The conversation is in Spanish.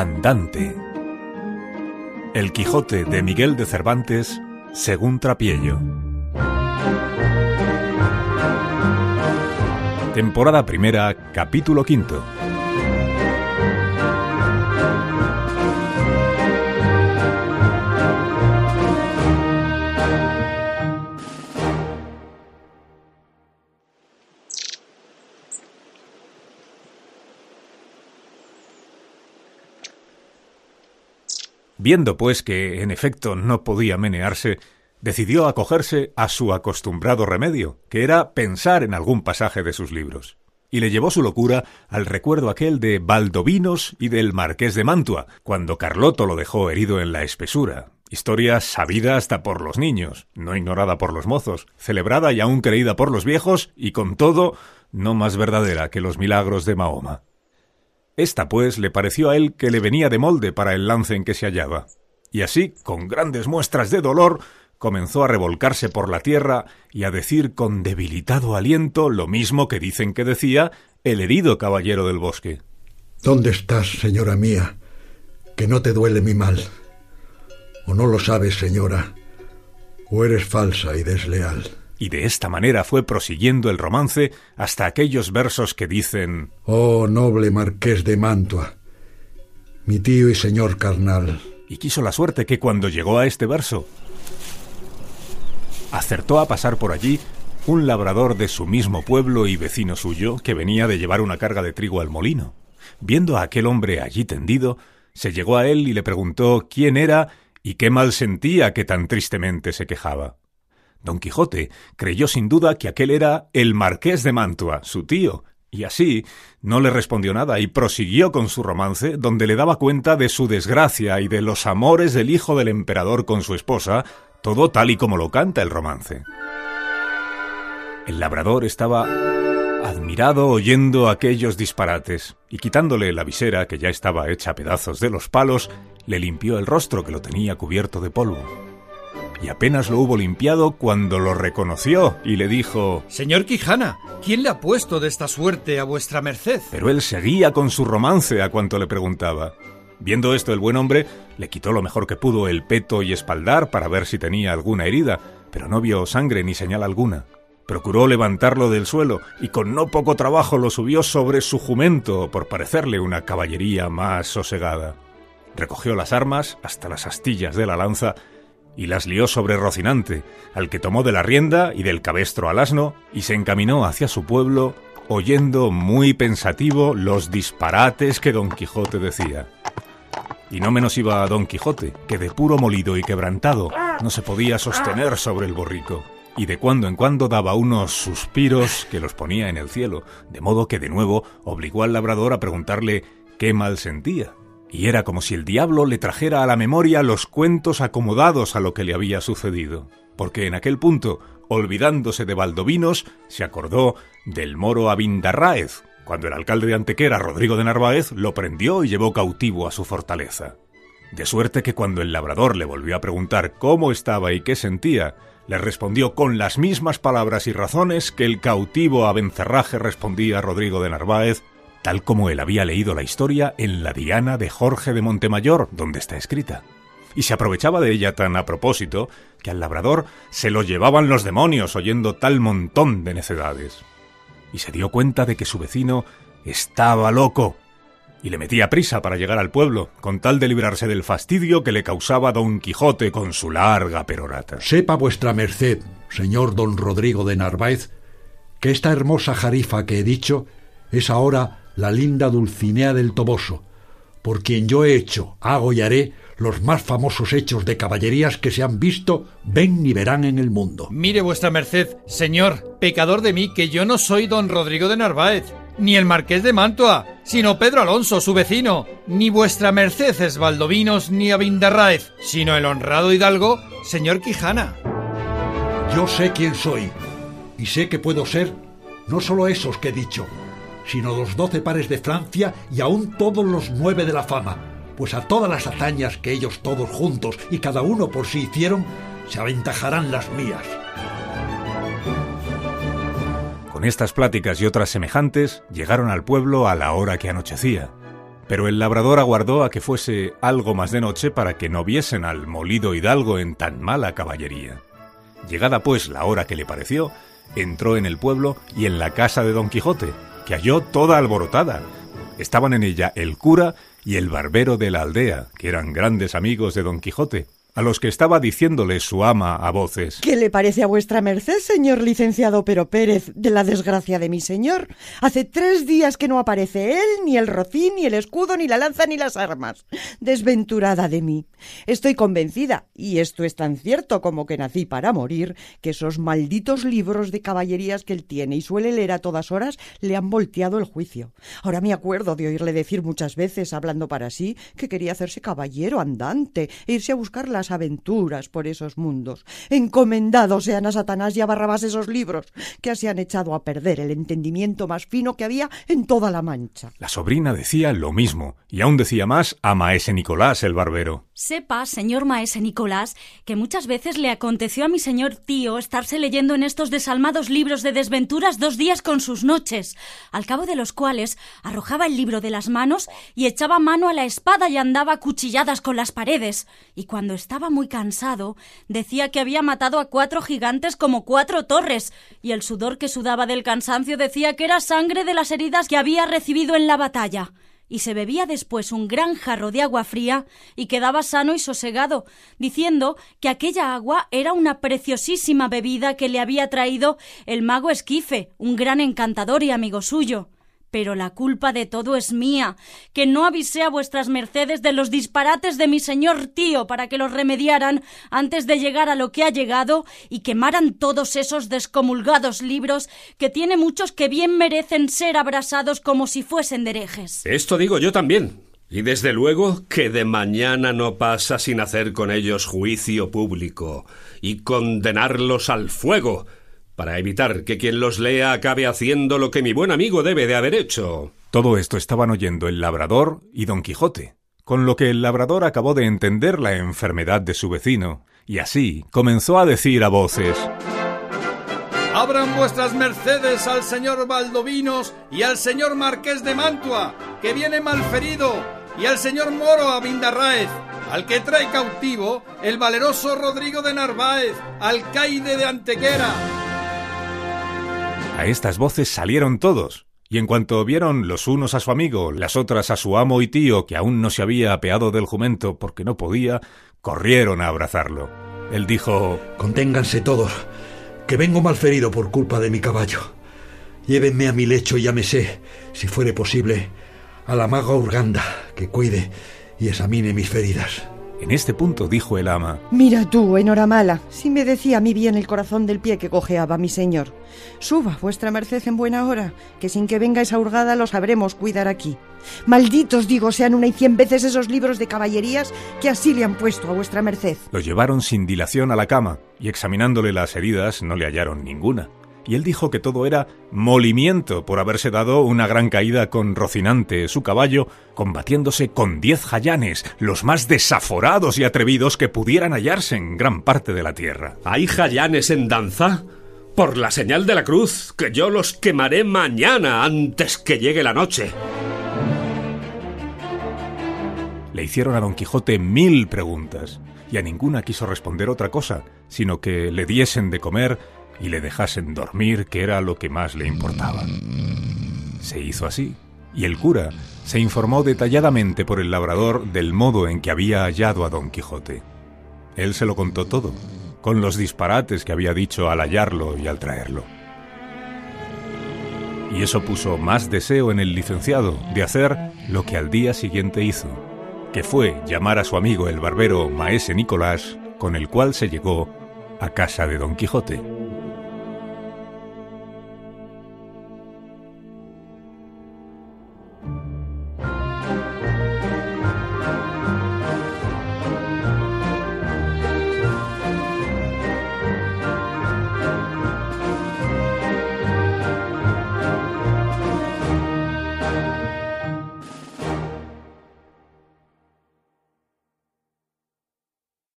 Andante. El Quijote de Miguel de Cervantes, según Trapiello. Temporada primera, capítulo quinto. Viendo, pues, que en efecto no podía menearse, decidió acogerse a su acostumbrado remedio, que era pensar en algún pasaje de sus libros. Y le llevó su locura al recuerdo aquel de Baldovinos y del Marqués de Mantua, cuando Carloto lo dejó herido en la espesura. Historia sabida hasta por los niños, no ignorada por los mozos, celebrada y aún creída por los viejos, y con todo, no más verdadera que los milagros de Mahoma. Esta, pues, le pareció a él que le venía de molde para el lance en que se hallaba. Y así, con grandes muestras de dolor, comenzó a revolcarse por la tierra y a decir con debilitado aliento lo mismo que dicen que decía el herido caballero del bosque. ¿Dónde estás, señora mía? Que no te duele mi mal. ¿O no lo sabes, señora? ¿O eres falsa y desleal? Y de esta manera fue prosiguiendo el romance hasta aquellos versos que dicen Oh noble marqués de Mantua, mi tío y señor carnal. Y quiso la suerte que cuando llegó a este verso, acertó a pasar por allí un labrador de su mismo pueblo y vecino suyo que venía de llevar una carga de trigo al molino. Viendo a aquel hombre allí tendido, se llegó a él y le preguntó quién era y qué mal sentía que tan tristemente se quejaba. Don Quijote creyó sin duda que aquel era el marqués de Mantua, su tío, y así no le respondió nada y prosiguió con su romance, donde le daba cuenta de su desgracia y de los amores del hijo del emperador con su esposa, todo tal y como lo canta el romance. El labrador estaba admirado oyendo aquellos disparates, y quitándole la visera, que ya estaba hecha a pedazos de los palos, le limpió el rostro que lo tenía cubierto de polvo y apenas lo hubo limpiado cuando lo reconoció y le dijo Señor Quijana, ¿quién le ha puesto de esta suerte a vuestra merced? Pero él seguía con su romance a cuanto le preguntaba. Viendo esto el buen hombre le quitó lo mejor que pudo el peto y espaldar para ver si tenía alguna herida, pero no vio sangre ni señal alguna. Procuró levantarlo del suelo y con no poco trabajo lo subió sobre su jumento por parecerle una caballería más sosegada. Recogió las armas hasta las astillas de la lanza y las lió sobre Rocinante, al que tomó de la rienda y del cabestro al asno, y se encaminó hacia su pueblo, oyendo muy pensativo los disparates que don Quijote decía. Y no menos iba a don Quijote, que de puro molido y quebrantado no se podía sostener sobre el borrico, y de cuando en cuando daba unos suspiros que los ponía en el cielo, de modo que de nuevo obligó al labrador a preguntarle qué mal sentía y era como si el diablo le trajera a la memoria los cuentos acomodados a lo que le había sucedido, porque en aquel punto, olvidándose de Valdovinos, se acordó del moro Abindarráez, cuando el alcalde de Antequera, Rodrigo de Narváez, lo prendió y llevó cautivo a su fortaleza. De suerte que cuando el labrador le volvió a preguntar cómo estaba y qué sentía, le respondió con las mismas palabras y razones que el cautivo a Bencerraje respondía a Rodrigo de Narváez tal como él había leído la historia en la Diana de Jorge de Montemayor, donde está escrita. Y se aprovechaba de ella tan a propósito que al labrador se lo llevaban los demonios oyendo tal montón de necedades. Y se dio cuenta de que su vecino estaba loco y le metía prisa para llegar al pueblo, con tal de librarse del fastidio que le causaba don Quijote con su larga perorata. Sepa vuestra merced, señor don Rodrigo de Narváez, que esta hermosa jarifa que he dicho es ahora la linda Dulcinea del Toboso, por quien yo he hecho, hago y haré los más famosos hechos de caballerías que se han visto, ven y verán en el mundo. Mire vuestra merced, señor, pecador de mí, que yo no soy don Rodrigo de Narváez, ni el marqués de Mantua, sino Pedro Alonso, su vecino, ni vuestra merced es Valdovinos ni Abindarráez, sino el honrado hidalgo, señor Quijana. Yo sé quién soy, y sé que puedo ser no solo esos que he dicho, sino los doce pares de Francia y aún todos los nueve de la fama, pues a todas las hazañas que ellos todos juntos y cada uno por sí hicieron, se aventajarán las mías. Con estas pláticas y otras semejantes llegaron al pueblo a la hora que anochecía. Pero el labrador aguardó a que fuese algo más de noche para que no viesen al molido hidalgo en tan mala caballería. Llegada pues la hora que le pareció, entró en el pueblo y en la casa de don Quijote, que halló toda alborotada. Estaban en ella el cura y el barbero de la aldea, que eran grandes amigos de don Quijote, a los que estaba diciéndole su ama a voces. ¿Qué le parece a vuestra merced, señor licenciado Pero Pérez, de la desgracia de mi señor? Hace tres días que no aparece él, ni el rocín, ni el escudo, ni la lanza, ni las armas. Desventurada de mí. Estoy convencida, y esto es tan cierto como que nací para morir, que esos malditos libros de caballerías que él tiene y suele leer a todas horas le han volteado el juicio. Ahora me acuerdo de oírle decir muchas veces, hablando para sí, que quería hacerse caballero andante e irse a buscar la aventuras por esos mundos. Encomendados sean a Satanás y a Barrabás esos libros, que así han echado a perder el entendimiento más fino que había en toda la Mancha. La sobrina decía lo mismo, y aún decía más a maese Nicolás el barbero. Sepa, señor maese Nicolás, que muchas veces le aconteció a mi señor tío estarse leyendo en estos desalmados libros de desventuras dos días con sus noches, al cabo de los cuales arrojaba el libro de las manos y echaba mano a la espada y andaba cuchilladas con las paredes, y cuando estaba muy cansado, decía que había matado a cuatro gigantes como cuatro torres, y el sudor que sudaba del cansancio decía que era sangre de las heridas que había recibido en la batalla y se bebía después un gran jarro de agua fría y quedaba sano y sosegado, diciendo que aquella agua era una preciosísima bebida que le había traído el mago Esquife, un gran encantador y amigo suyo. Pero la culpa de todo es mía, que no avisé a vuestras mercedes de los disparates de mi señor tío para que los remediaran antes de llegar a lo que ha llegado y quemaran todos esos descomulgados libros que tiene muchos que bien merecen ser abrasados como si fuesen de herejes. Esto digo yo también. Y desde luego que de mañana no pasa sin hacer con ellos juicio público y condenarlos al fuego para evitar que quien los lea acabe haciendo lo que mi buen amigo debe de haber hecho. Todo esto estaban oyendo el labrador y don Quijote, con lo que el labrador acabó de entender la enfermedad de su vecino, y así comenzó a decir a voces Abran vuestras mercedes al señor Valdovinos y al señor Marqués de Mantua, que viene malferido, y al señor Moro Abindarráez, al que trae cautivo el valeroso Rodrigo de Narváez, alcaide de Antequera. A estas voces salieron todos, y en cuanto vieron los unos a su amigo, las otras a su amo y tío, que aún no se había apeado del jumento porque no podía, corrieron a abrazarlo. Él dijo Conténganse todos, que vengo malferido por culpa de mi caballo. Llévenme a mi lecho y llámese, si fuere posible, a la maga Urganda, que cuide y examine mis feridas. En este punto dijo el ama Mira tú, enhoramala, si me decía a mí bien el corazón del pie que cojeaba mi señor. Suba, vuestra merced en buena hora, que sin que venga esa hurgada lo sabremos cuidar aquí. Malditos, digo, sean una y cien veces esos libros de caballerías que así le han puesto a vuestra merced. Lo llevaron sin dilación a la cama, y examinándole las heridas no le hallaron ninguna y él dijo que todo era molimiento por haberse dado una gran caída con Rocinante, su caballo, combatiéndose con diez jayanes, los más desaforados y atrevidos que pudieran hallarse en gran parte de la tierra. ¿Hay jayanes en danza? Por la señal de la cruz, que yo los quemaré mañana antes que llegue la noche. Le hicieron a don Quijote mil preguntas, y a ninguna quiso responder otra cosa, sino que le diesen de comer y le dejasen dormir, que era lo que más le importaba. Se hizo así, y el cura se informó detalladamente por el labrador del modo en que había hallado a don Quijote. Él se lo contó todo, con los disparates que había dicho al hallarlo y al traerlo. Y eso puso más deseo en el licenciado de hacer lo que al día siguiente hizo, que fue llamar a su amigo el barbero Maese Nicolás, con el cual se llegó a casa de don Quijote.